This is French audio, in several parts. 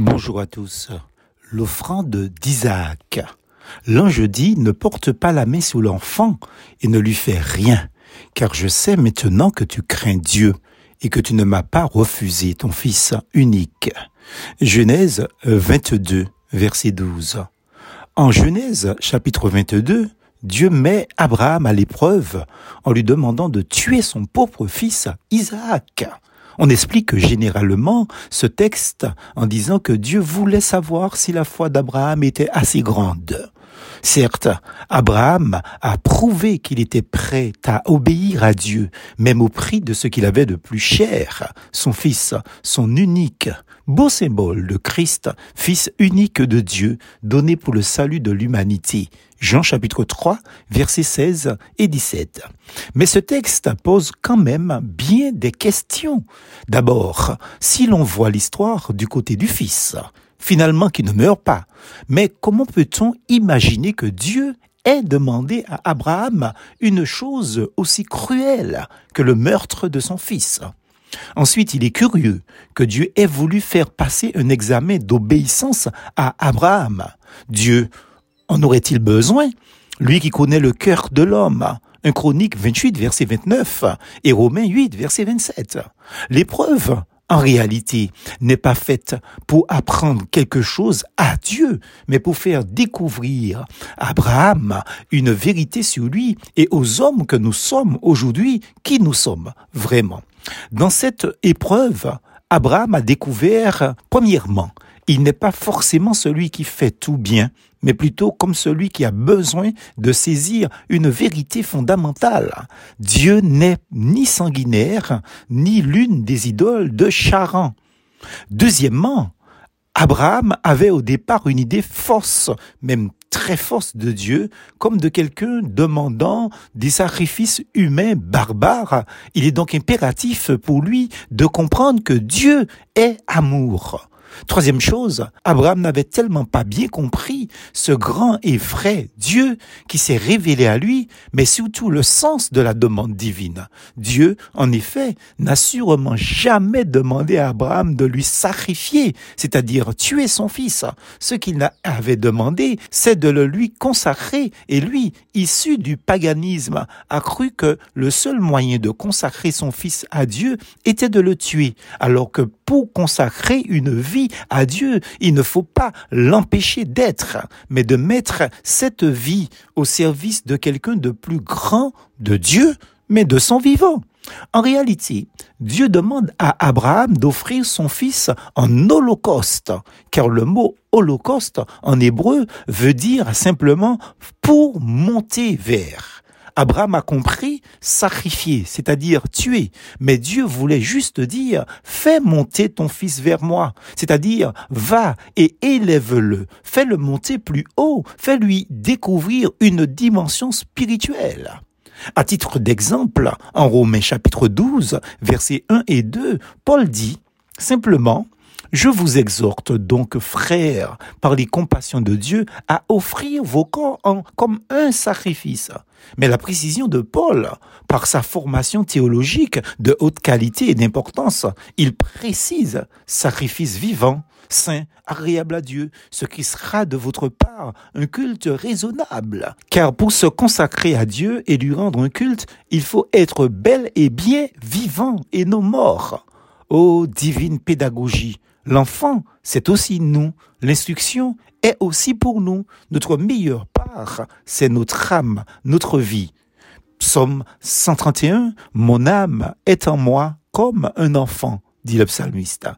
Bonjour à tous. L'offrande d'Isaac. L'ange dit, ne porte pas la main sur l'enfant et ne lui fais rien, car je sais maintenant que tu crains Dieu et que tu ne m'as pas refusé ton fils unique. Genèse 22, verset 12. En Genèse chapitre 22, Dieu met Abraham à l'épreuve en lui demandant de tuer son pauvre fils Isaac. On explique généralement ce texte en disant que Dieu voulait savoir si la foi d'Abraham était assez grande. Certes, Abraham a prouvé qu'il était prêt à obéir à Dieu, même au prix de ce qu'il avait de plus cher, son fils, son unique, beau symbole de Christ, fils unique de Dieu, donné pour le salut de l'humanité. Jean chapitre 3, versets 16 et 17. Mais ce texte pose quand même bien des questions. D'abord, si l'on voit l'histoire du côté du Fils, finalement qui ne meurt pas, mais comment peut-on imaginer que Dieu ait demandé à Abraham une chose aussi cruelle que le meurtre de son fils? Ensuite, il est curieux que Dieu ait voulu faire passer un examen d'obéissance à Abraham. Dieu en aurait-il besoin? Lui qui connaît le cœur de l'homme. Un chronique 28, verset 29 et Romains 8, verset 27. L'épreuve, en réalité, n'est pas faite pour apprendre quelque chose à Dieu, mais pour faire découvrir à Abraham une vérité sur lui et aux hommes que nous sommes aujourd'hui, qui nous sommes vraiment. Dans cette épreuve, Abraham a découvert, premièrement, il n'est pas forcément celui qui fait tout bien, mais plutôt comme celui qui a besoin de saisir une vérité fondamentale. Dieu n'est ni sanguinaire, ni l'une des idoles de Charan. Deuxièmement, Abraham avait au départ une idée fausse, même très force de Dieu, comme de quelqu'un demandant des sacrifices humains barbares. Il est donc impératif pour lui de comprendre que Dieu est amour. Troisième chose, Abraham n'avait tellement pas bien compris ce grand et vrai Dieu qui s'est révélé à lui, mais surtout le sens de la demande divine. Dieu, en effet, n'a sûrement jamais demandé à Abraham de lui sacrifier, c'est-à-dire tuer son fils. Ce qu'il avait demandé, c'est de le lui consacrer, et lui, issu du paganisme, a cru que le seul moyen de consacrer son fils à Dieu était de le tuer, alors que pour consacrer une vie à Dieu, il ne faut pas l'empêcher d'être, mais de mettre cette vie au service de quelqu'un de plus grand de Dieu, mais de son vivant. En réalité, Dieu demande à Abraham d'offrir son fils en holocauste, car le mot holocauste en hébreu veut dire simplement pour monter vers. Abraham a compris sacrifier, c'est-à-dire tuer. Mais Dieu voulait juste dire, fais monter ton fils vers moi. C'est-à-dire, va et élève-le. Fais-le monter plus haut. Fais-lui découvrir une dimension spirituelle. À titre d'exemple, en Romains chapitre 12, versets 1 et 2, Paul dit simplement, je vous exhorte donc, frères, par les compassions de Dieu, à offrir vos corps en, comme un sacrifice. Mais la précision de Paul, par sa formation théologique de haute qualité et d'importance, il précise sacrifice vivant, saint, agréable à Dieu, ce qui sera de votre part un culte raisonnable. Car pour se consacrer à Dieu et lui rendre un culte, il faut être bel et bien vivant et non mort. Ô divine pédagogie, L'enfant, c'est aussi nous. L'instruction est aussi pour nous. Notre meilleure part, c'est notre âme, notre vie. Psaume 131, Mon âme est en moi comme un enfant, dit le psalmiste.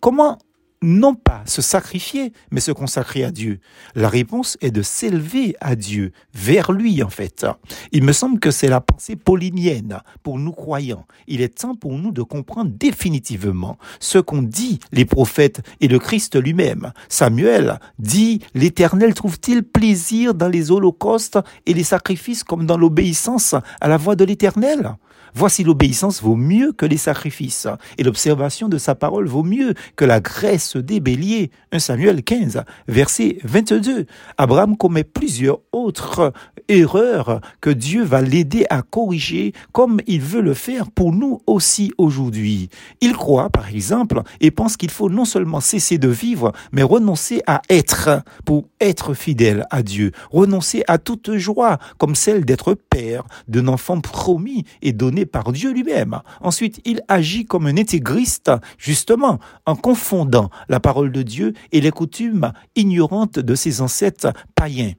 Comment non pas se sacrifier, mais se consacrer à Dieu La réponse est de s'élever à Dieu, vers lui en fait. Il me semble que c'est la pensée paulinienne pour nous croyants. Il est temps pour nous de comprendre définitivement ce qu'ont dit les prophètes et le Christ lui-même. Samuel dit, l'Éternel trouve-t-il plaisir dans les holocaustes et les sacrifices comme dans l'obéissance à la voix de l'Éternel Voici l'obéissance vaut mieux que les sacrifices, et l'observation de sa parole vaut mieux que la graisse des béliers. 1 Samuel 15, verset 22. Abraham commet plusieurs autres erreurs que Dieu va l'aider à corriger comme il veut le faire pour nous aussi aujourd'hui. Il croit, par exemple, et pense qu'il faut non seulement cesser de vivre, mais renoncer à être pour être fidèle à Dieu, renoncer à toute joie comme celle d'être père d'un enfant promis et donné par Dieu lui-même. Ensuite, il agit comme un intégriste, justement, en confondant la parole de Dieu et les coutumes ignorantes de ses ancêtres païens.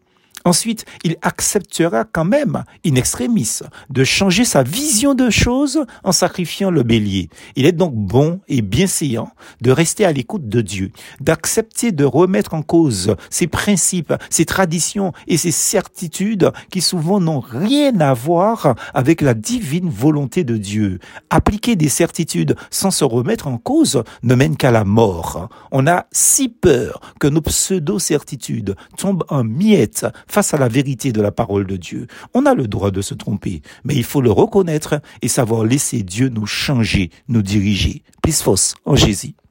Ensuite, il acceptera quand même, in extremis, de changer sa vision de choses en sacrifiant le bélier. Il est donc bon et bienséant de rester à l'écoute de Dieu, d'accepter de remettre en cause ses principes, ses traditions et ses certitudes qui souvent n'ont rien à voir avec la divine volonté de Dieu. Appliquer des certitudes sans se remettre en cause ne mène qu'à la mort. On a si peur que nos pseudo-certitudes tombent en miettes face à la vérité de la parole de Dieu. On a le droit de se tromper, mais il faut le reconnaître et savoir laisser Dieu nous changer, nous diriger. Plus fausse en Jésus.